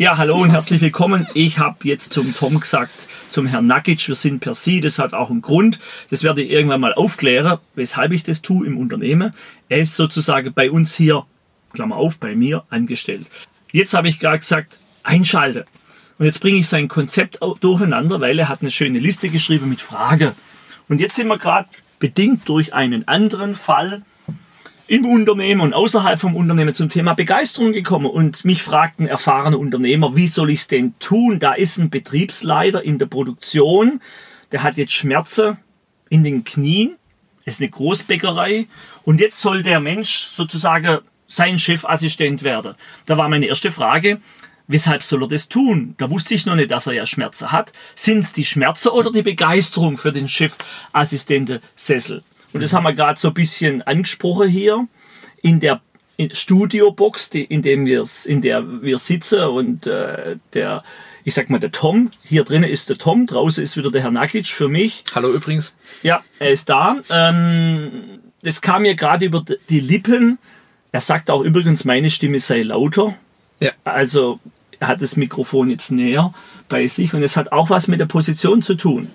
Ja, hallo und herzlich willkommen. Ich habe jetzt zum Tom gesagt, zum Herrn Nakic, wir sind per Sie, das hat auch einen Grund. Das werde ich irgendwann mal aufklären, weshalb ich das tue im Unternehmen. Er ist sozusagen bei uns hier, Klammer auf, bei mir angestellt. Jetzt habe ich gerade gesagt, einschalten. Und jetzt bringe ich sein Konzept durcheinander, weil er hat eine schöne Liste geschrieben mit Frage. Und jetzt sind wir gerade bedingt durch einen anderen Fall im Unternehmen und außerhalb vom Unternehmen zum Thema Begeisterung gekommen und mich fragten erfahrene Unternehmer, wie soll ich es denn tun? Da ist ein Betriebsleiter in der Produktion, der hat jetzt Schmerzen in den Knien, ist eine Großbäckerei und jetzt soll der Mensch sozusagen sein Chefassistent werden. Da war meine erste Frage, weshalb soll er das tun? Da wusste ich noch nicht, dass er ja Schmerzen hat. Sind es die Schmerzen oder die Begeisterung für den Chefassistenten Sessel? Und das haben wir gerade so ein bisschen angesprochen hier in der Studiobox, die, in, dem wir's, in der wir sitzen und äh, der, ich sag mal, der Tom, hier drinnen ist der Tom, draußen ist wieder der Herr Nakic für mich. Hallo übrigens. Ja, er ist da. Ähm, das kam mir gerade über die Lippen. Er sagt auch übrigens, meine Stimme sei lauter. Ja. Also er hat das Mikrofon jetzt näher bei sich und es hat auch was mit der Position zu tun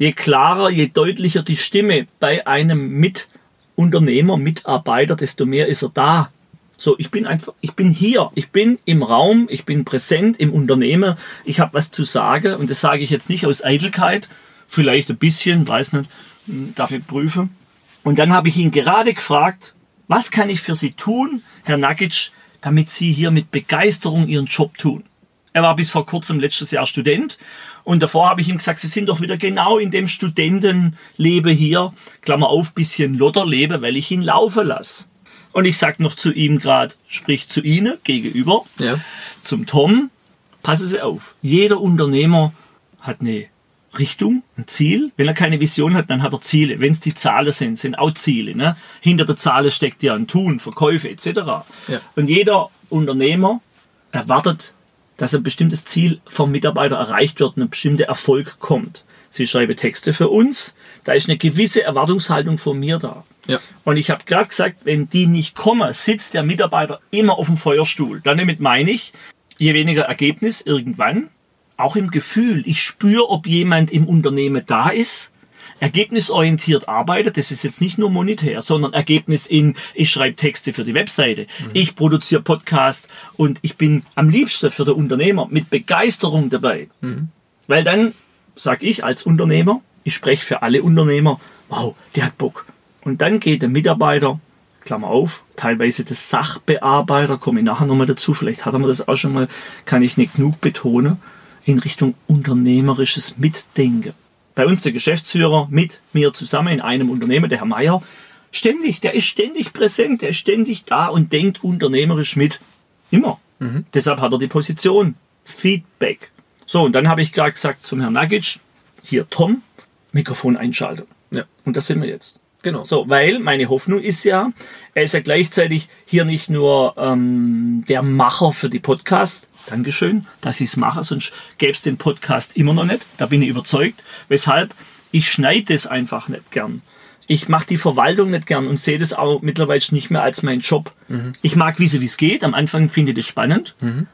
je klarer, je deutlicher die Stimme bei einem Mitunternehmer, Mitarbeiter, desto mehr ist er da. So, ich bin einfach, ich bin hier, ich bin im Raum, ich bin präsent im Unternehmen, ich habe was zu sagen und das sage ich jetzt nicht aus Eitelkeit, vielleicht ein bisschen, weiß nicht, hm, darf ich prüfen. Und dann habe ich ihn gerade gefragt, was kann ich für Sie tun, Herr Nagic, damit Sie hier mit Begeisterung Ihren Job tun? Er war bis vor kurzem letztes Jahr Student und davor habe ich ihm gesagt, Sie sind doch wieder genau in dem Studentenleben hier, Klammer auf, bisschen Lotterleben, weil ich ihn laufen lasse. Und ich sage noch zu ihm gerade, sprich zu Ihnen gegenüber, ja. zum Tom, passen Sie auf, jeder Unternehmer hat eine Richtung, ein Ziel. Wenn er keine Vision hat, dann hat er Ziele. Wenn es die Zahlen sind, sind auch Ziele. Ne? Hinter der Zahlen steckt ja ein Tun, Verkäufe etc. Ja. Und jeder Unternehmer erwartet dass ein bestimmtes Ziel vom Mitarbeiter erreicht wird und ein bestimmter Erfolg kommt. Sie schreiben Texte für uns, da ist eine gewisse Erwartungshaltung von mir da. Ja. Und ich habe gerade gesagt, wenn die nicht kommen, sitzt der Mitarbeiter immer auf dem Feuerstuhl. Damit meine ich, je weniger Ergebnis irgendwann, auch im Gefühl, ich spüre, ob jemand im Unternehmen da ist, ergebnisorientiert arbeitet, das ist jetzt nicht nur monetär, sondern Ergebnis in, ich schreibe Texte für die Webseite, mhm. ich produziere Podcast und ich bin am liebsten für den Unternehmer mit Begeisterung dabei. Mhm. Weil dann sage ich als Unternehmer, ich spreche für alle Unternehmer, wow, der hat Bock. Und dann geht der Mitarbeiter, Klammer auf, teilweise der Sachbearbeiter, komme ich nachher nochmal dazu, vielleicht hat er mir das auch schon mal, kann ich nicht genug betonen, in Richtung unternehmerisches Mitdenken bei uns der Geschäftsführer mit mir zusammen in einem Unternehmen, der Herr Meier, ständig, der ist ständig präsent, der ist ständig da und denkt unternehmerisch mit. Immer. Mhm. Deshalb hat er die Position. Feedback. So, und dann habe ich gerade gesagt zum Herrn Nagic, hier Tom, Mikrofon einschalten. Ja. Und das sind wir jetzt. Genau. So, weil meine Hoffnung ist ja, er ist ja gleichzeitig hier nicht nur ähm, der Macher für die Podcast. Dankeschön, dass ich es mache, sonst gäbe es den Podcast immer noch nicht. Da bin ich überzeugt. Weshalb? Ich schneide es einfach nicht gern. Ich mache die Verwaltung nicht gern und sehe das auch mittlerweile nicht mehr als mein Job. Mhm. Ich mag wissen, wie es geht. Am Anfang finde ich das spannend. Mhm.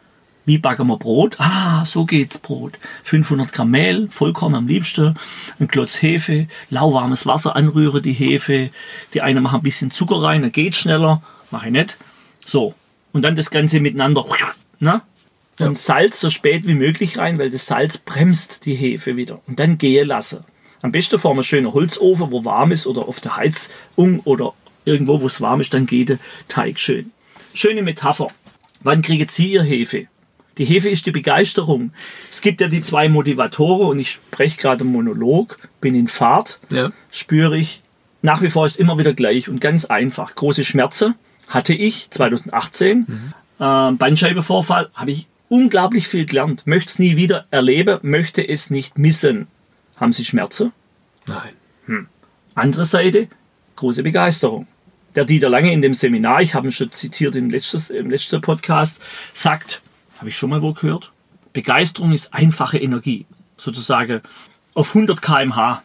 Wie backen wir Brot? Ah, so geht's Brot. 500 Gramm Mehl, Vollkorn am liebsten, ein Klotz Hefe, lauwarmes Wasser anrühre die Hefe. Die eine machen ein bisschen Zucker rein, dann geht's schneller. Mache ich nicht. So. Und dann das Ganze miteinander, ne? Und ja. Salz so spät wie möglich rein, weil das Salz bremst die Hefe wieder. Und dann gehe lassen. Am besten vor einem schönen Holzofen, wo warm ist, oder auf der Heizung oder irgendwo, wo es warm ist, dann geht der Teig schön. Schöne Metapher. Wann kriegen Sie Ihr Hefe? Die Hefe ist die Begeisterung. Es gibt ja die zwei Motivatoren und ich spreche gerade im Monolog, bin in Fahrt, ja. spüre ich, nach wie vor ist immer wieder gleich und ganz einfach. Große Schmerzen hatte ich 2018. Mhm. Äh, Bandscheibenvorfall habe ich unglaublich viel gelernt. Möchte es nie wieder erleben, möchte es nicht missen. Haben Sie Schmerzen? Nein. Hm. Andere Seite, große Begeisterung. Der Dieter Lange in dem Seminar, ich habe ihn schon zitiert im letzten, im letzten Podcast, sagt, habe ich schon mal wo gehört? Begeisterung ist einfache Energie. Sozusagen auf 100 kmh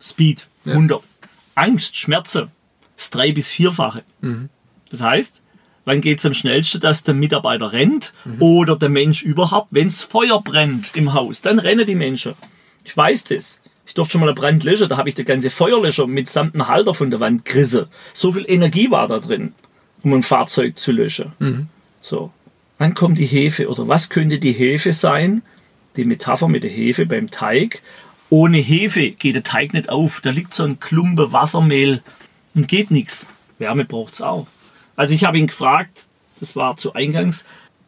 Speed, 100. Ja. Angst, Schmerzen, das drei- bis vierfache. Mhm. Das heißt, wann geht es am schnellsten, dass der Mitarbeiter rennt mhm. oder der Mensch überhaupt, wenn es Feuer brennt im Haus, dann rennen die Menschen. Ich weiß das. Ich durfte schon mal einen Brand löschen, da habe ich der ganze Feuerlöscher mitsamt dem Halter von der Wand gerissen. So viel Energie war da drin, um ein Fahrzeug zu löschen. Mhm. So. Wann kommt die Hefe oder was könnte die Hefe sein? Die Metapher mit der Hefe beim Teig. Ohne Hefe geht der Teig nicht auf. Da liegt so ein Klumpe Wassermehl und geht nichts. Wärme braucht es auch. Also ich habe ihn gefragt, das war zu Eingangs,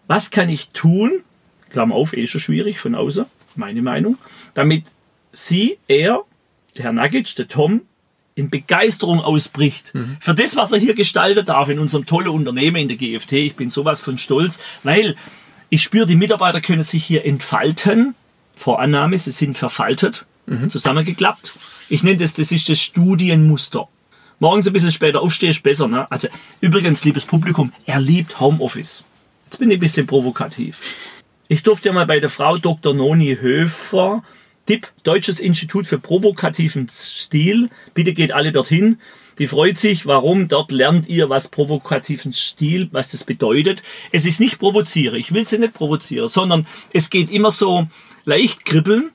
was kann ich tun, Klammer auf, eh schon schwierig von außen, meine Meinung, damit sie, er, der Herr Nagic, der Tom, in Begeisterung ausbricht mhm. für das, was er hier gestaltet darf in unserem tollen Unternehmen in der GFT. Ich bin sowas von stolz, weil ich spüre, die Mitarbeiter können sich hier entfalten. Vorannahme, sie sind verfaltet, mhm. zusammengeklappt. Ich nenne das, das ist das Studienmuster morgens ein bisschen später aufstehe, ist besser. Ne? Also übrigens, liebes Publikum, er liebt Homeoffice. Jetzt bin ich ein bisschen provokativ. Ich durfte ja mal bei der Frau Dr. Noni Höfer, DIP, Deutsches Institut für provokativen Stil, bitte geht alle dorthin. Die freut sich, warum? Dort lernt ihr, was provokativen Stil, was das bedeutet. Es ist nicht provoziere, ich will sie nicht provozieren, sondern es geht immer so leicht kribbeln,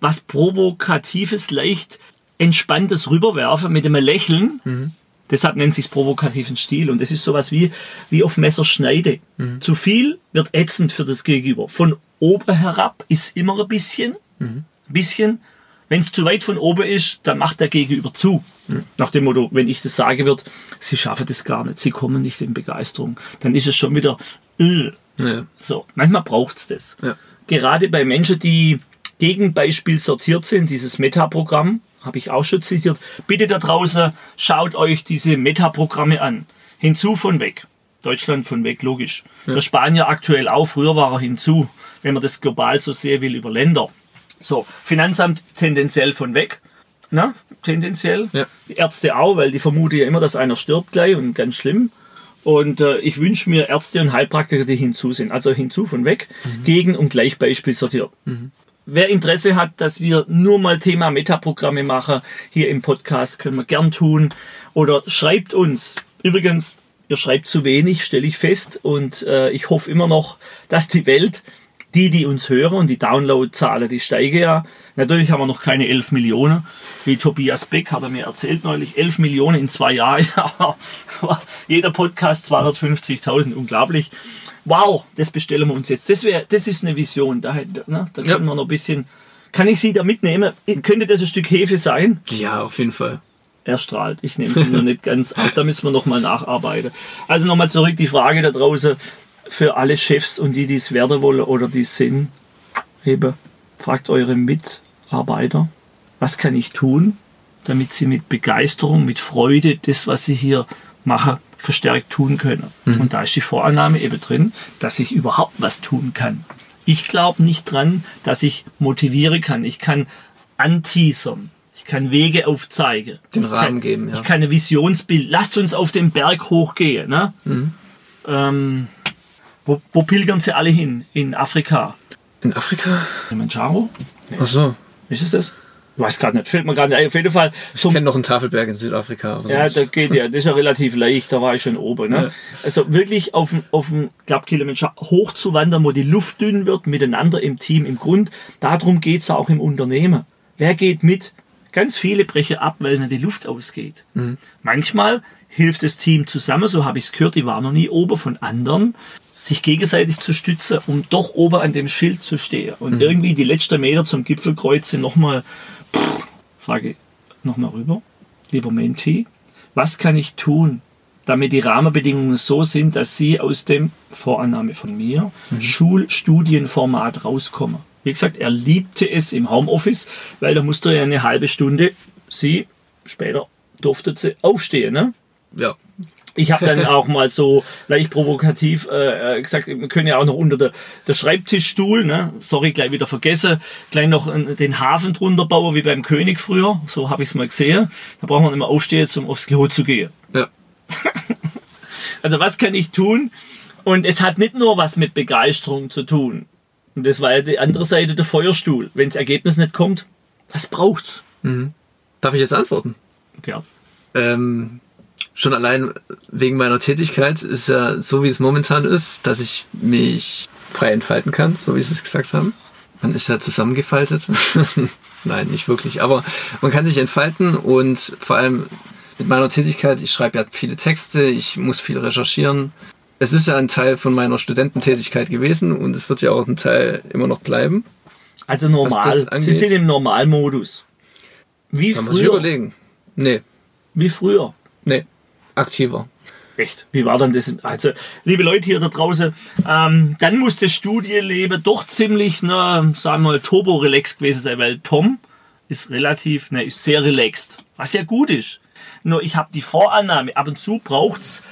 was Provokatives, leicht entspanntes Rüberwerfen mit einem Lächeln. Mhm. Deshalb nennt sich provokativen Stil. Und das ist sowas wie, wie auf Messerschneide. Mhm. Zu viel wird ätzend für das Gegenüber. Von oben herab ist immer ein bisschen, mhm. Ein bisschen. Wenn es zu weit von oben ist, dann macht der Gegenüber zu. Mhm. Nach dem Motto, wenn ich das sage, wird, sie schaffen das gar nicht, sie kommen nicht in Begeisterung. Dann ist es schon wieder, äh. ja. so. Manchmal braucht es das. Ja. Gerade bei Menschen, die Gegenbeispiel sortiert sind, dieses Metaprogramm, habe ich auch schon zitiert. Bitte da draußen, schaut euch diese Metaprogramme an. Hinzu von weg. Deutschland von weg, logisch. Ja. Der Spanier aktuell auch, früher war er hinzu, wenn man das global so sehen will, über Länder. So, Finanzamt tendenziell von weg. Na, tendenziell. Ja. Die Ärzte auch, weil die vermuten ja immer, dass einer stirbt gleich und ganz schlimm. Und äh, ich wünsche mir Ärzte und Heilpraktiker, die hinzu sind. Also hinzu von weg, mhm. gegen und gleich Beispiel sortiert. Mhm. Wer Interesse hat, dass wir nur mal Thema Metaprogramme machen, hier im Podcast, können wir gern tun. Oder schreibt uns. Übrigens, ihr schreibt zu wenig, stelle ich fest. Und äh, ich hoffe immer noch, dass die Welt, die, die uns hören und die Downloadzahlen, die steigen ja. Natürlich haben wir noch keine 11 Millionen, wie Tobias Beck hat er mir erzählt neulich. 11 Millionen in zwei Jahren. Jeder Podcast 250.000, unglaublich wow, das bestellen wir uns jetzt. Das wäre, das ist eine Vision. Da, ne, da können ja. wir noch ein bisschen. Kann ich Sie da mitnehmen? Könnte das ein Stück Hefe sein? Ja, auf jeden Fall. Er strahlt. Ich nehme sie nur nicht ganz ab. Da müssen wir noch mal nacharbeiten. Also nochmal zurück die Frage da draußen für alle Chefs und die, die es werden wollen oder die es sind. Eben, fragt eure Mitarbeiter, was kann ich tun, damit sie mit Begeisterung, mit Freude das, was sie hier machen, verstärkt tun können. Mhm. Und da ist die Vorannahme eben drin, dass ich überhaupt was tun kann. Ich glaube nicht dran, dass ich motivieren kann. Ich kann anteasern. Ich kann Wege aufzeigen. Den Rahmen kann, geben, ja. Ich kann ein Visionsbild. Lasst uns auf den Berg hochgehen. Ne? Mhm. Ähm, wo, wo pilgern sie alle hin? In Afrika. In Afrika? Kilimanjaro? Nee. Ach so. Ist es das? Ich weiß gerade nicht, fällt mir gerade nicht. Auf jeden Fall. Ich kenne noch einen Tafelberg in Südafrika. Ja, da geht ja, das ist ja relativ leicht, da war ich schon oben. Ne? Ja. Also wirklich auf dem, auf dem Klappkilometer hoch zu wandern, wo die Luft dünn wird, miteinander im Team, im Grund. Darum geht's auch im Unternehmen. Wer geht mit? Ganz viele brechen ab, weil ihnen die Luft ausgeht. Mhm. Manchmal hilft das Team zusammen, so habe ich es gehört, die waren noch nie oben von anderen, sich gegenseitig zu stützen, um doch oben an dem Schild zu stehen. Und mhm. irgendwie die letzten Meter zum Gipfelkreuz sind nochmal Frage nochmal rüber. Lieber Menti, was kann ich tun, damit die Rahmenbedingungen so sind, dass Sie aus dem Vorannahme von mir mhm. Schulstudienformat rauskommen? Wie gesagt, er liebte es im Homeoffice, weil da musste er eine halbe Stunde, sie, später durfte sie aufstehen. Ne? Ja. Ich habe dann auch mal so leicht provokativ äh, äh, gesagt, wir können ja auch noch unter der, der Schreibtischstuhl, ne? sorry, gleich wieder vergessen, gleich noch den Hafen drunter bauen, wie beim König früher. So habe ich es mal gesehen. Da braucht man immer aufstehen, um aufs Klo zu gehen. Ja. also was kann ich tun? Und es hat nicht nur was mit Begeisterung zu tun. Und das war ja die andere Seite der Feuerstuhl. Wenn das Ergebnis nicht kommt, was braucht's? Mhm. Darf ich jetzt antworten? Ja. Ähm, schon allein wegen meiner Tätigkeit ist ja so, wie es momentan ist, dass ich mich frei entfalten kann, so wie Sie es gesagt haben. Man ist ja zusammengefaltet. Nein, nicht wirklich, aber man kann sich entfalten und vor allem mit meiner Tätigkeit, ich schreibe ja viele Texte, ich muss viel recherchieren. Es ist ja ein Teil von meiner Studententätigkeit gewesen und es wird ja auch ein Teil immer noch bleiben. Also normal. Sie sind im Normalmodus. Wie da früher. muss ich überlegen. Nee. Wie früher. Nee. Aktiver. Echt? Wie war dann das? Also, liebe Leute hier da draußen, ähm, dann muss das Studienleben doch ziemlich, ne, sagen wir mal, turbo-relaxed gewesen sein, weil Tom ist relativ, ne, ist sehr relaxed. Was ja gut ist. Nur ich habe die Vorannahme, ab und zu braucht's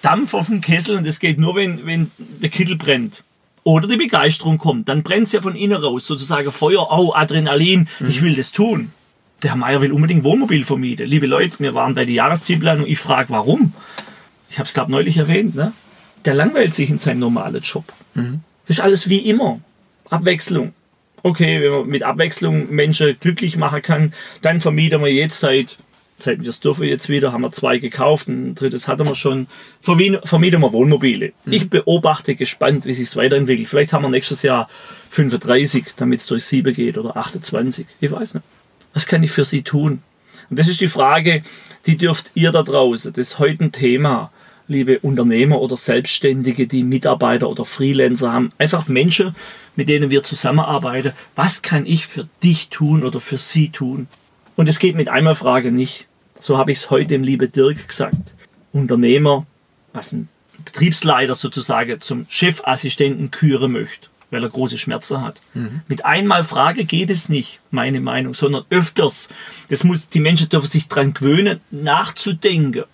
Dampf auf dem Kessel und das geht nur, wenn, wenn der Kittel brennt. Oder die Begeisterung kommt. Dann brennt es ja von innen raus, sozusagen Feuer, oh, Adrenalin, mhm. ich will das tun. Der Herr Meier will unbedingt Wohnmobil vermieten. Liebe Leute, wir waren bei der Jahreszielplanung, ich frage, warum? ich habe es glaube neulich erwähnt, ne? der langweilt sich in seinem normalen Job. Mhm. Das ist alles wie immer. Abwechslung. Okay, wenn man mit Abwechslung Menschen glücklich machen kann, dann vermieten wir jetzt seit, seit wir es dürfen jetzt wieder, haben wir zwei gekauft, ein drittes hatten wir schon, vermieten wir Wohnmobile. Mhm. Ich beobachte gespannt, wie sich es weiterentwickelt. Vielleicht haben wir nächstes Jahr 35, damit es durch sieben geht oder 28. Ich weiß nicht. Was kann ich für Sie tun? Und das ist die Frage, die dürft ihr da draußen, das ist heute ein Thema liebe Unternehmer oder Selbstständige, die Mitarbeiter oder Freelancer haben, einfach Menschen, mit denen wir zusammenarbeiten. Was kann ich für dich tun oder für sie tun? Und es geht mit einmal Frage nicht. So habe ich es heute dem liebe Dirk gesagt. Unternehmer, was ein Betriebsleiter sozusagen zum Chefassistenten küren möchte, weil er große Schmerzen hat. Mhm. Mit einmal Frage geht es nicht, meine Meinung, sondern öfters. Das muss, die Menschen dürfen sich dran gewöhnen, nachzudenken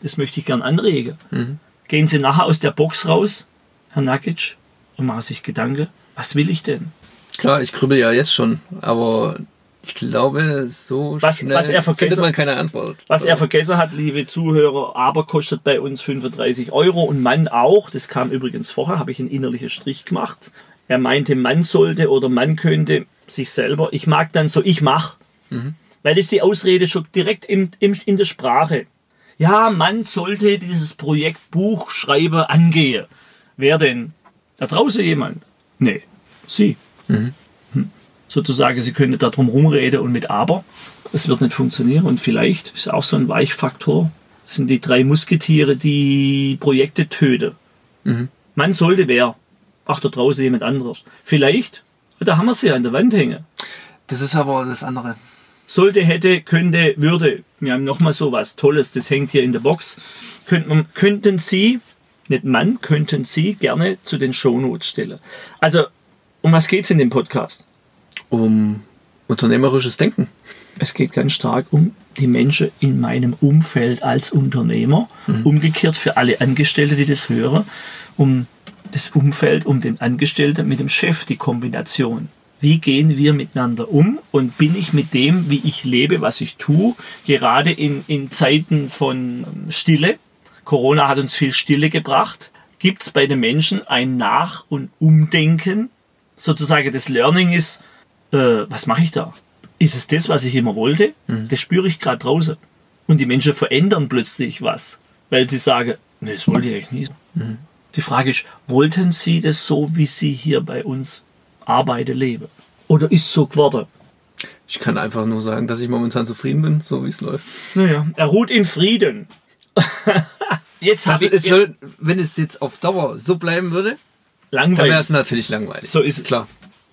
das möchte ich gern anregen. Mhm. Gehen Sie nachher aus der Box raus, Herr Nakic, und machen sich Gedanken, was will ich denn? Klar, ich grübel ja jetzt schon, aber ich glaube, so was, schnell was er findet man keine Antwort. Was er vergessen hat, liebe Zuhörer, aber kostet bei uns 35 Euro und Mann auch. Das kam übrigens vorher, habe ich einen innerlichen Strich gemacht. Er meinte, man sollte oder man könnte sich selber. Ich mag dann so, ich mach. Mhm. Weil das die Ausrede schon direkt im, im, in der Sprache ja, man sollte dieses Projekt Buchschreiber angehen. Wer denn? Da draußen jemand? Nee, Sie. Mhm. Hm. Sozusagen, Sie können da drum rumreden und mit aber. Es wird nicht funktionieren und vielleicht ist auch so ein Weichfaktor. Das sind die drei Musketiere, die Projekte töten. Mhm. Man sollte wer? Ach, da draußen jemand anderes. Vielleicht, da haben wir sie an der Wand hängen. Das ist aber das andere sollte, hätte, könnte, würde. Wir haben nochmal so was Tolles, das hängt hier in der Box. Könnten, könnten Sie, nicht Mann, könnten Sie gerne zu den Shownotes stellen. Also, um was geht es in dem Podcast? Um unternehmerisches Denken. Es geht ganz stark um die Menschen in meinem Umfeld als Unternehmer. Mhm. Umgekehrt für alle Angestellte, die das hören, um das Umfeld, um den Angestellten mit dem Chef, die Kombination wie gehen wir miteinander um und bin ich mit dem, wie ich lebe, was ich tue, gerade in, in Zeiten von Stille. Corona hat uns viel Stille gebracht. Gibt es bei den Menschen ein Nach- und Umdenken? Sozusagen das Learning ist, äh, was mache ich da? Ist es das, was ich immer wollte? Mhm. Das spüre ich gerade draußen. Und die Menschen verändern plötzlich was, weil sie sagen, nee, das wollte ich eigentlich nicht. Mhm. Die Frage ist, wollten Sie das so, wie Sie hier bei uns arbeite, lebe. Oder ist so geworden? Ich kann einfach nur sagen, dass ich momentan zufrieden bin, so wie es läuft. Naja, er ruht in Frieden. jetzt habe ich. Es soll, wenn es jetzt auf Dauer so bleiben würde, langweilig. dann wäre es natürlich langweilig. So ist es. Klar.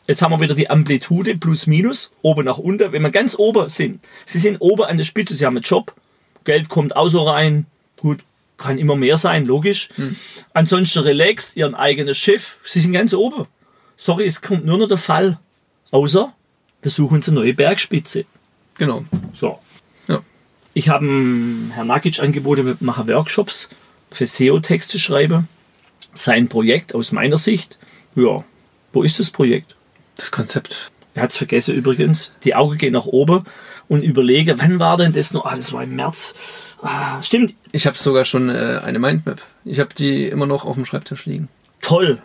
Jetzt haben wir wieder die Amplitude plus minus, oben nach unten. Wenn wir ganz oben sind, Sie sind oben an der Spitze, Sie haben einen Job, Geld kommt auch so rein, gut, kann immer mehr sein, logisch. Hm. Ansonsten relaxed, Ihren eigenen Chef, Sie sind ganz oben sorry, es kommt nur noch der Fall. Außer, wir suchen uns eine neue Bergspitze. Genau. So. Ja. Ich habe Herrn Nakic angeboten, wir machen Workshops für SEO-Texte schreiben. Sein Projekt aus meiner Sicht, ja, wo ist das Projekt? Das Konzept. Er hat es vergessen übrigens. Die Augen gehen nach oben und überlege, wann war denn das noch? Ah, das war im März. Ah, stimmt. Ich habe sogar schon äh, eine Mindmap. Ich habe die immer noch auf dem Schreibtisch liegen. Toll.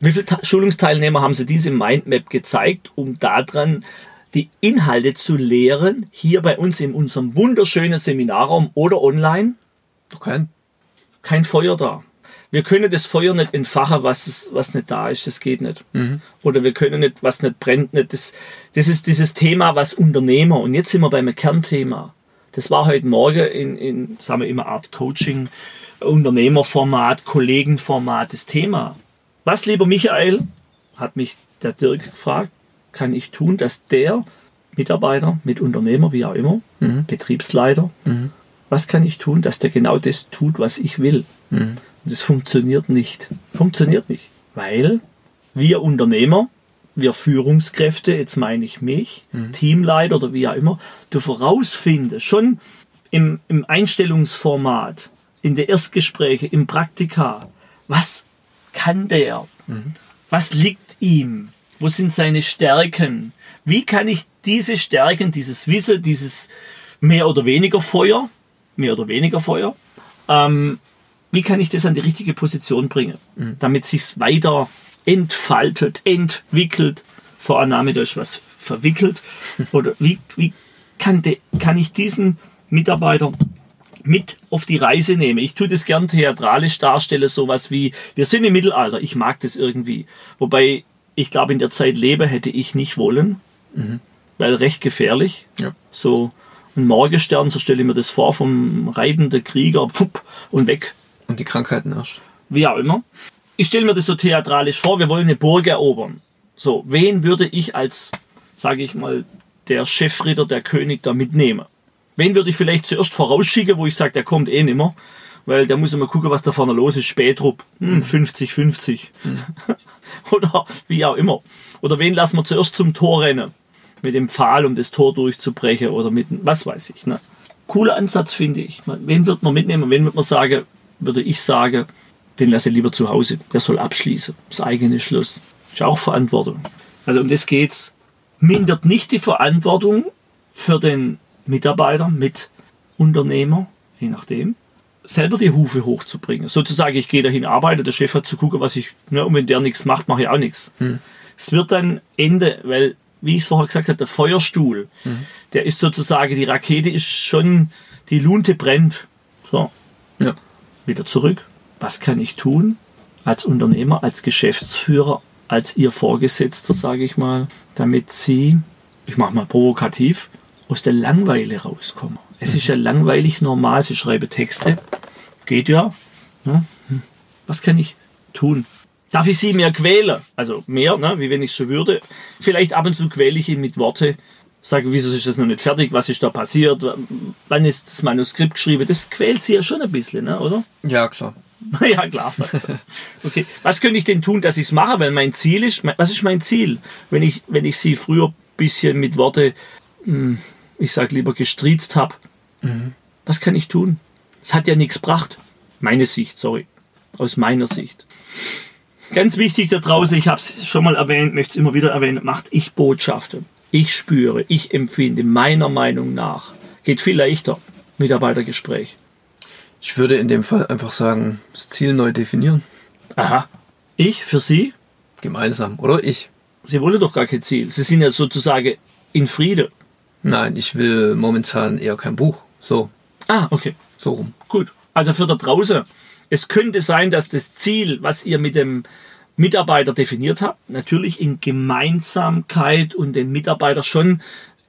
Wie viele Schulungsteilnehmer haben Sie diese Mindmap gezeigt, um daran die Inhalte zu lehren, hier bei uns in unserem wunderschönen Seminarraum oder online? Doch kein. Kein Feuer da. Wir können das Feuer nicht entfachen, was, es, was nicht da ist. Das geht nicht. Mhm. Oder wir können nicht, was nicht brennt. Nicht. Das, das ist dieses Thema, was Unternehmer, und jetzt sind wir beim Kernthema. Das war heute Morgen in, in sagen wir immer Art Coaching, Unternehmerformat, Kollegenformat das Thema. Was, lieber Michael, hat mich der Dirk gefragt, kann ich tun, dass der Mitarbeiter, mit Unternehmer, wie auch immer, mhm. Betriebsleiter, mhm. was kann ich tun, dass der genau das tut, was ich will? Mhm. Und das funktioniert nicht. Funktioniert nicht. Weil wir Unternehmer, wir Führungskräfte, jetzt meine ich mich, mhm. Teamleiter oder wie auch immer, du vorausfindest, schon im, im Einstellungsformat, in der Erstgespräche, im Praktika, was kann der? Mhm. Was liegt ihm? Wo sind seine Stärken? Wie kann ich diese Stärken, dieses Wissen, dieses mehr oder weniger Feuer, mehr oder weniger Feuer, ähm, wie kann ich das an die richtige Position bringen, mhm. damit sich's weiter entfaltet, entwickelt. Vorannahme, da ist was verwickelt. Oder wie, wie kann, de, kann ich diesen Mitarbeiter mit auf die Reise nehmen? Ich tue das gern theatralisch darstellen, sowas wie, wir sind im Mittelalter, ich mag das irgendwie. Wobei ich glaube, in der Zeit lebe hätte ich nicht wollen, mhm. weil recht gefährlich. Ja. So ein Morgenstern, so stelle ich mir das vor, vom reitenden Krieger, pfupp, und weg. Und die Krankheiten erst. Wie auch immer. Ich stelle mir das so theatralisch vor, wir wollen eine Burg erobern. So, wen würde ich als, sage ich mal, der Chefritter, der König da mitnehmen? Wen würde ich vielleicht zuerst vorausschicken, wo ich sage, der kommt eh nimmer, weil der muss immer gucken, was da vorne los ist. Spätrupp, hm, 50-50. Mhm. oder wie auch immer. Oder wen lassen wir zuerst zum Tor rennen? Mit dem Pfahl, um das Tor durchzubrechen oder mit, was weiß ich. Ne? Cooler Ansatz, finde ich. Wen wird man mitnehmen? Wen wird man sagen, würde ich sagen, den lasse ich lieber zu Hause. Der soll abschließen. Das eigene Schluss. Ist auch Verantwortung. Also um das geht's. Mindert nicht die Verantwortung für den Mitarbeiter, mit Unternehmer, je nachdem, selber die Hufe hochzubringen. Sozusagen, ich gehe dahin, arbeite, der Chef hat zu gucken, was ich, ne, und wenn der nichts macht, mache ich auch nichts. Hm. Es wird dann Ende, weil, wie ich es vorher gesagt habe, der Feuerstuhl, hm. der ist sozusagen, die Rakete ist schon, die Lunte brennt. So. Ja. Wieder zurück. Was kann ich tun als Unternehmer, als Geschäftsführer, als Ihr Vorgesetzter, sage ich mal, damit Sie, ich mache mal provokativ, aus der Langweile rauskommen. Es ist ja langweilig normal, sie schreibe Texte. Geht ja. Ne? Was kann ich tun? Darf ich sie mehr quälen? Also mehr, ne? wie wenn ich es so würde. Vielleicht ab und zu quäle ich ihn mit Worte. Sage, wieso ist das noch nicht fertig? Was ist da passiert? Wann ist das Manuskript geschrieben? Das quält sie ja schon ein bisschen, ne? oder? Ja, klar. ja, klar. Okay. Was könnte ich denn tun, dass ich es mache? Weil mein Ziel ist, was ist mein Ziel? Wenn ich, wenn ich sie früher ein bisschen mit Worte, hm, ich sage lieber gestriezt habe, Mhm. Was kann ich tun? Es hat ja nichts gebracht. Meine Sicht, sorry. Aus meiner Sicht. Ganz wichtig da draußen, ich habe es schon mal erwähnt, möchte es immer wieder erwähnen, macht ich Botschaften. Ich spüre, ich empfinde, meiner Meinung nach. Geht viel leichter. Mitarbeitergespräch. Ich würde in dem Fall einfach sagen, das Ziel neu definieren. Aha. Ich für Sie? Gemeinsam, oder ich? Sie wollen doch gar kein Ziel. Sie sind ja sozusagen in Friede. Nein, ich will momentan eher kein Buch. So. Ah, okay. So rum. Gut. Also für da draußen. Es könnte sein, dass das Ziel, was ihr mit dem Mitarbeiter definiert habt, natürlich in Gemeinsamkeit und den Mitarbeiter schon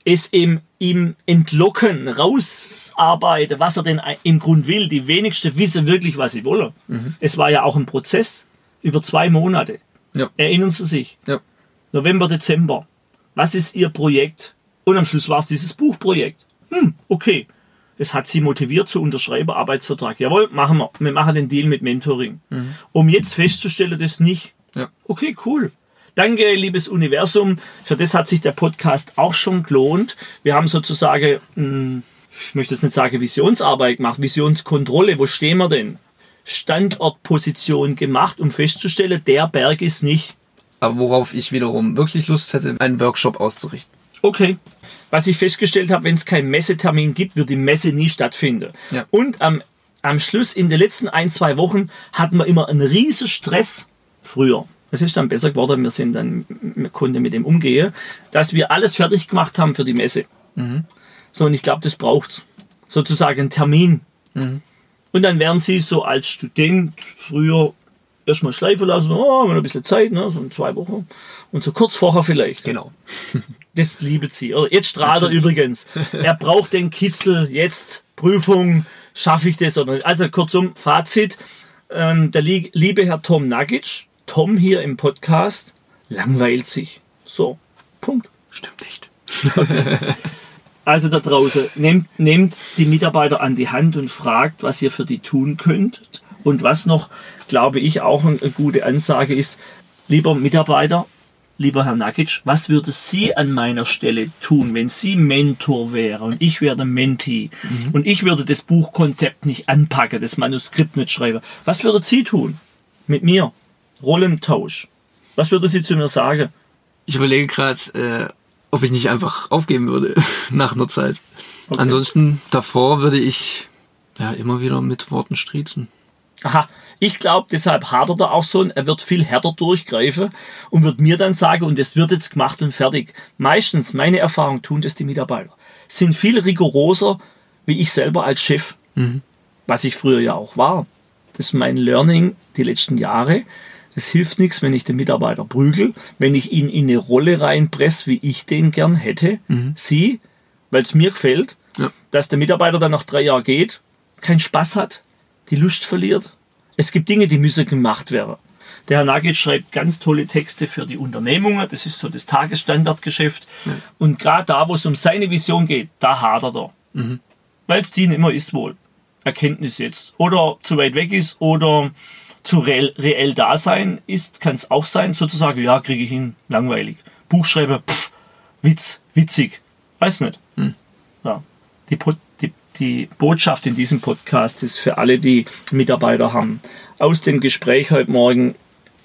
es eben ihm entlocken, rausarbeiten, was er denn im Grund will. Die wenigsten wissen wirklich, was sie wollen. Mhm. Es war ja auch ein Prozess über zwei Monate. Ja. Erinnern Sie sich? Ja. November, Dezember. Was ist Ihr Projekt? Und am Schluss war es dieses Buchprojekt. Hm, okay. Es hat sie motiviert zu unterschreiben, Arbeitsvertrag. Jawohl, machen wir. Wir machen den Deal mit Mentoring. Mhm. Um jetzt festzustellen, das nicht. Ja. Okay, cool. Danke, liebes Universum. Für das hat sich der Podcast auch schon gelohnt. Wir haben sozusagen, hm, ich möchte jetzt nicht sagen Visionsarbeit gemacht, Visionskontrolle. Wo stehen wir denn? Standortposition gemacht, um festzustellen, der Berg ist nicht. Aber worauf ich wiederum wirklich Lust hätte, einen Workshop auszurichten. Okay. Was ich festgestellt habe, wenn es keinen Messetermin gibt, wird die Messe nie stattfinden. Ja. Und am, am Schluss, in den letzten ein, zwei Wochen, hatten wir immer einen riesen Stress früher. Es ist dann besser geworden, wir sind dann, wir konnten mit dem umgehen, dass wir alles fertig gemacht haben für die Messe. Mhm. So, und ich glaube, das braucht sozusagen einen Termin. Mhm. Und dann werden sie so als Student früher erstmal schleifen lassen, oh, haben wir noch ein bisschen Zeit, ne, so in zwei Wochen. Und so kurz vorher vielleicht. Genau. Das liebet sie. Oder jetzt strahlt er übrigens. Er braucht den Kitzel, jetzt Prüfung, schaffe ich das oder nicht. Also kurzum, Fazit. Ähm, der liebe Herr Tom Nagic, Tom hier im Podcast, langweilt sich. So, Punkt. Stimmt nicht. Also da draußen, nehmt, nehmt die Mitarbeiter an die Hand und fragt, was ihr für die tun könnt. Und was noch, glaube ich, auch eine gute Ansage ist, lieber Mitarbeiter, lieber Herr Nakic, was würde Sie an meiner Stelle tun, wenn Sie Mentor wäre und ich wäre Mentee mhm. und ich würde das Buchkonzept nicht anpacken, das Manuskript nicht schreiben? Was würde Sie tun mit mir? Rollentausch. Was würde sie zu mir sagen? Ich überlege gerade, äh, ob ich nicht einfach aufgeben würde nach einer Zeit. Okay. Ansonsten davor würde ich ja immer wieder mit Worten striezen. Aha, ich glaube, deshalb hadert er auch so. Er wird viel härter durchgreifen und wird mir dann sagen, und es wird jetzt gemacht und fertig. Meistens, meine Erfahrung, tun das die Mitarbeiter. Sind viel rigoroser wie ich selber als Chef, mhm. was ich früher ja auch war. Das ist mein Learning die letzten Jahre. Es hilft nichts, wenn ich den Mitarbeiter prügel, wenn ich ihn in eine Rolle reinpresse, wie ich den gern hätte. Mhm. Sie, weil es mir gefällt, ja. dass der Mitarbeiter dann nach drei Jahren geht, keinen Spaß hat, die Lust verliert. Es gibt Dinge, die müssen gemacht werden. Der Herr Nagel schreibt ganz tolle Texte für die Unternehmungen. Das ist so das Tagesstandardgeschäft. Ja. Und gerade da, wo es um seine Vision geht, da hadert er. Mhm. Weil es denen immer ist wohl. Erkenntnis jetzt. Oder zu weit weg ist oder zu reell, reell da sein ist, kann es auch sein, sozusagen, ja, kriege ich hin, langweilig. Buchschreiber, pff, Witz, witzig, weiß nicht. Hm. Ja. Die, die, die Botschaft in diesem Podcast ist für alle, die Mitarbeiter haben. Aus dem Gespräch heute Morgen,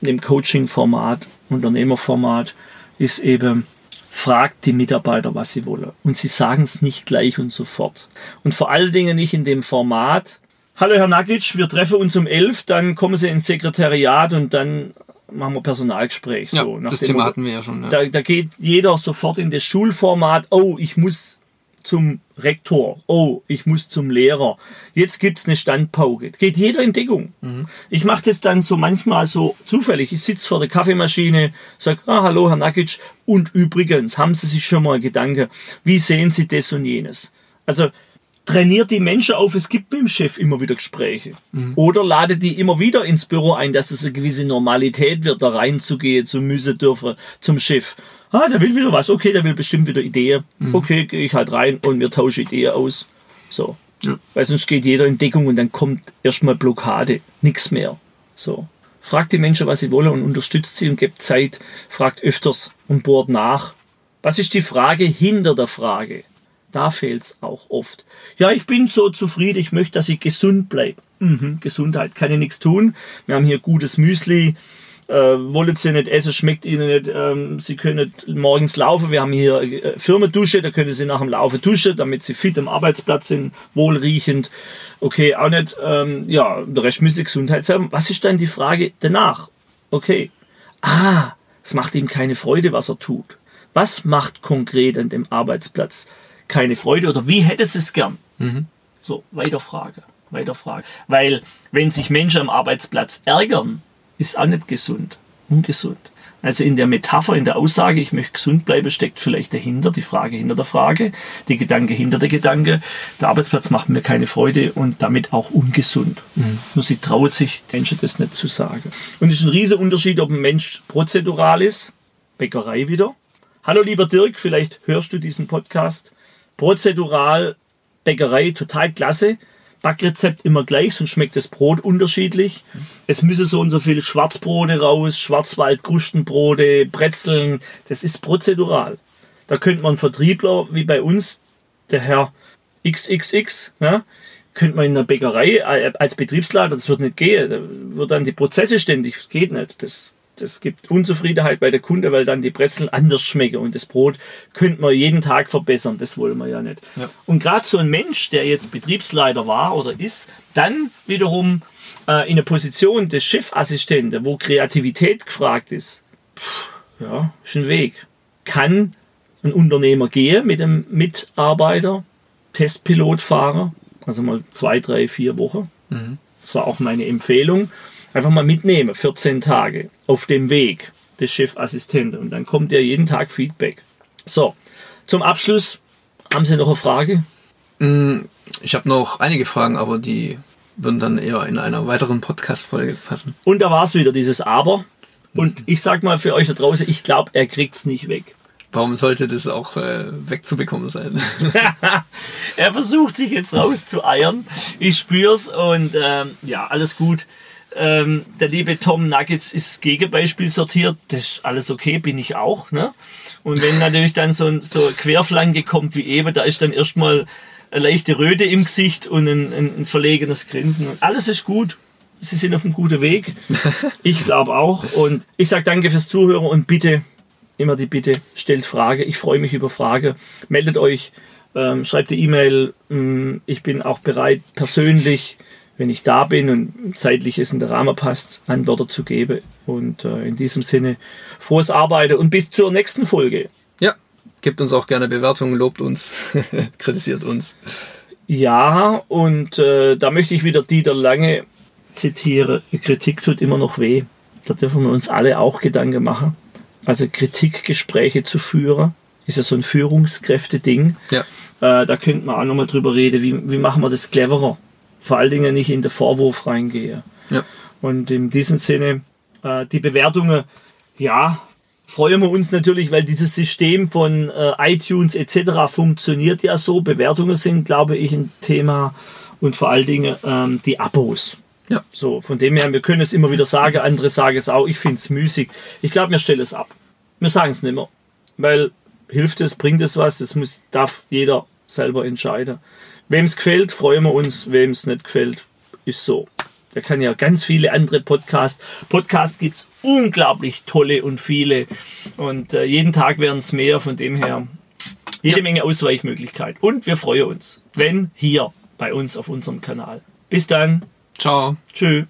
dem Coaching-Format, Unternehmerformat, ist eben, fragt die Mitarbeiter, was sie wollen. Und sie sagen es nicht gleich und sofort. Und vor allen Dingen nicht in dem Format, Hallo Herr Nagic, wir treffen uns um elf, dann kommen Sie ins Sekretariat und dann machen wir Personalgespräch. So, ja, das Thema hatten wir ja schon. Ja. Da, da geht jeder sofort in das Schulformat, oh, ich muss zum Rektor, oh, ich muss zum Lehrer. Jetzt gibt's eine Standpauke. Geht jeder in Deckung. Mhm. Ich mache das dann so manchmal so zufällig. Ich sitze vor der Kaffeemaschine, sag, ah, hallo Herr Nagic. Und übrigens, haben Sie sich schon mal Gedanken, wie sehen Sie das und jenes? Also trainiert die Menschen auf, es gibt mit dem Chef immer wieder Gespräche. Mhm. Oder ladet die immer wieder ins Büro ein, dass es eine gewisse Normalität wird, da reinzugehen, zu müssen dürfen, zum Chef. Ah, der will wieder was, okay, der will bestimmt wieder Ideen. Mhm. Okay, gehe ich halt rein und wir tauschen Ideen aus. So. Ja. Weil sonst geht jeder in Deckung und dann kommt erstmal Blockade, nichts mehr. So. Fragt die Menschen, was sie wollen und unterstützt sie und gibt Zeit, fragt öfters und bohrt nach. Was ist die Frage hinter der Frage? Da fehlt's auch oft. Ja, ich bin so zufrieden, ich möchte, dass ich gesund bleibe. Mhm, Gesundheit kann ich nichts tun. Wir haben hier gutes Müsli. Äh, wollen Sie nicht essen, schmeckt Ihnen nicht. Ähm, Sie können morgens laufen. Wir haben hier äh, Firmendusche, da können Sie nach dem Laufen duschen, damit Sie fit am Arbeitsplatz sind, wohlriechend. Okay, auch nicht. Ähm, ja, der Rest müsste Gesundheit sein. Was ist dann die Frage danach? Okay. Ah, es macht ihm keine Freude, was er tut. Was macht konkret an dem Arbeitsplatz keine Freude oder wie hätte sie es gern? Mhm. So, Weiterfrage, Weiterfrage. Weil, wenn sich Menschen am Arbeitsplatz ärgern, ist auch nicht gesund, ungesund. Also in der Metapher, in der Aussage, ich möchte gesund bleiben, steckt vielleicht dahinter, die Frage hinter der Frage, die Gedanke hinter der Gedanke. Der Arbeitsplatz macht mir keine Freude und damit auch ungesund. Mhm. Nur sie traut sich, Menschen das nicht zu sagen. Und es ist ein riesiger Unterschied, ob ein Mensch prozedural ist, Bäckerei wieder. Hallo lieber Dirk, vielleicht hörst du diesen Podcast prozedural Bäckerei total klasse. Backrezept immer gleich, sonst schmeckt das Brot unterschiedlich. Es müsse so und so viel Schwarzbrote raus, Schwarzwald-Krustenbrote, Brezeln. Das ist prozedural. Da könnte man Vertriebler, wie bei uns, der Herr XXX, ja, könnte man in der Bäckerei äh, als Betriebsleiter, das wird nicht gehen. Da wird dann die Prozesse ständig, das geht nicht. Das es gibt Unzufriedenheit bei der Kunde, weil dann die Brezeln anders schmecken und das Brot könnte man jeden Tag verbessern. Das wollen wir ja nicht. Ja. Und gerade so ein Mensch, der jetzt Betriebsleiter war oder ist, dann wiederum äh, in der Position des Chefassistenten, wo Kreativität gefragt ist, pff, ja, ist ein Weg. Kann ein Unternehmer gehen mit einem Mitarbeiter, Testpilotfahrer, also mal zwei, drei, vier Wochen Mhm. Das war auch meine Empfehlung. Einfach mal mitnehmen, 14 Tage auf dem Weg des Chefassistenten. Und dann kommt ja jeden Tag Feedback. So, zum Abschluss, haben Sie noch eine Frage? Mm, ich habe noch einige Fragen, aber die würden dann eher in einer weiteren Podcast-Folge passen. Und da war es wieder, dieses Aber. Und ich sag mal für euch da draußen, ich glaube, er kriegt es nicht weg. Warum sollte das auch äh, wegzubekommen sein? er versucht sich jetzt rauszueiern. Ich spür's und ähm, ja, alles gut. Ähm, der liebe Tom Nuggets ist Gegenbeispiel sortiert. Das ist alles okay, bin ich auch. Ne? Und wenn natürlich dann so ein so Querflanke kommt wie eben, da ist dann erstmal eine leichte Röte im Gesicht und ein, ein, ein verlegenes Grinsen. Und alles ist gut. Sie sind auf einem guten Weg. Ich glaube auch. Und ich sage danke fürs Zuhören und bitte, immer die Bitte, stellt Frage. Ich freue mich über Frage. Meldet euch, ähm, schreibt die E-Mail. Ähm, ich bin auch bereit, persönlich, wenn ich da bin und zeitlich es in der Rahmen passt, Antworten zu geben. Und äh, in diesem Sinne, frohes Arbeiten und bis zur nächsten Folge. Ja, gebt uns auch gerne Bewertungen, lobt uns, kritisiert uns. Ja, und äh, da möchte ich wieder Dieter Lange zitiere, Kritik tut immer noch weh. Da dürfen wir uns alle auch Gedanken machen. Also Kritikgespräche zu führen, ist ja so ein Führungskräfte-Ding. Ja. Äh, da könnte man auch nochmal drüber reden, wie, wie machen wir das cleverer. Vor allen Dingen nicht in den Vorwurf reingehe. Ja. Und in diesem Sinne, äh, die Bewertungen, ja, freuen wir uns natürlich, weil dieses System von äh, iTunes etc. funktioniert ja so. Bewertungen sind, glaube ich, ein Thema und vor allen Dingen ähm, die Abos. Ja. So, von dem her, wir können es immer wieder sagen, andere sagen es auch, ich finde es müßig. Ich glaube, wir stellen es ab. Wir sagen es nicht mehr. Weil hilft es, bringt es was, das muss, darf jeder selber entscheiden. Wem es gefällt, freuen wir uns. Wem es nicht gefällt, ist so. Da kann ja ganz viele andere Podcasts. Podcasts gibt es unglaublich tolle und viele. Und äh, jeden Tag werden es mehr. Von dem her jede ja. Menge Ausweichmöglichkeit. Und wir freuen uns, wenn hier bei uns auf unserem Kanal. Bis dann. Ciao. Tschüss.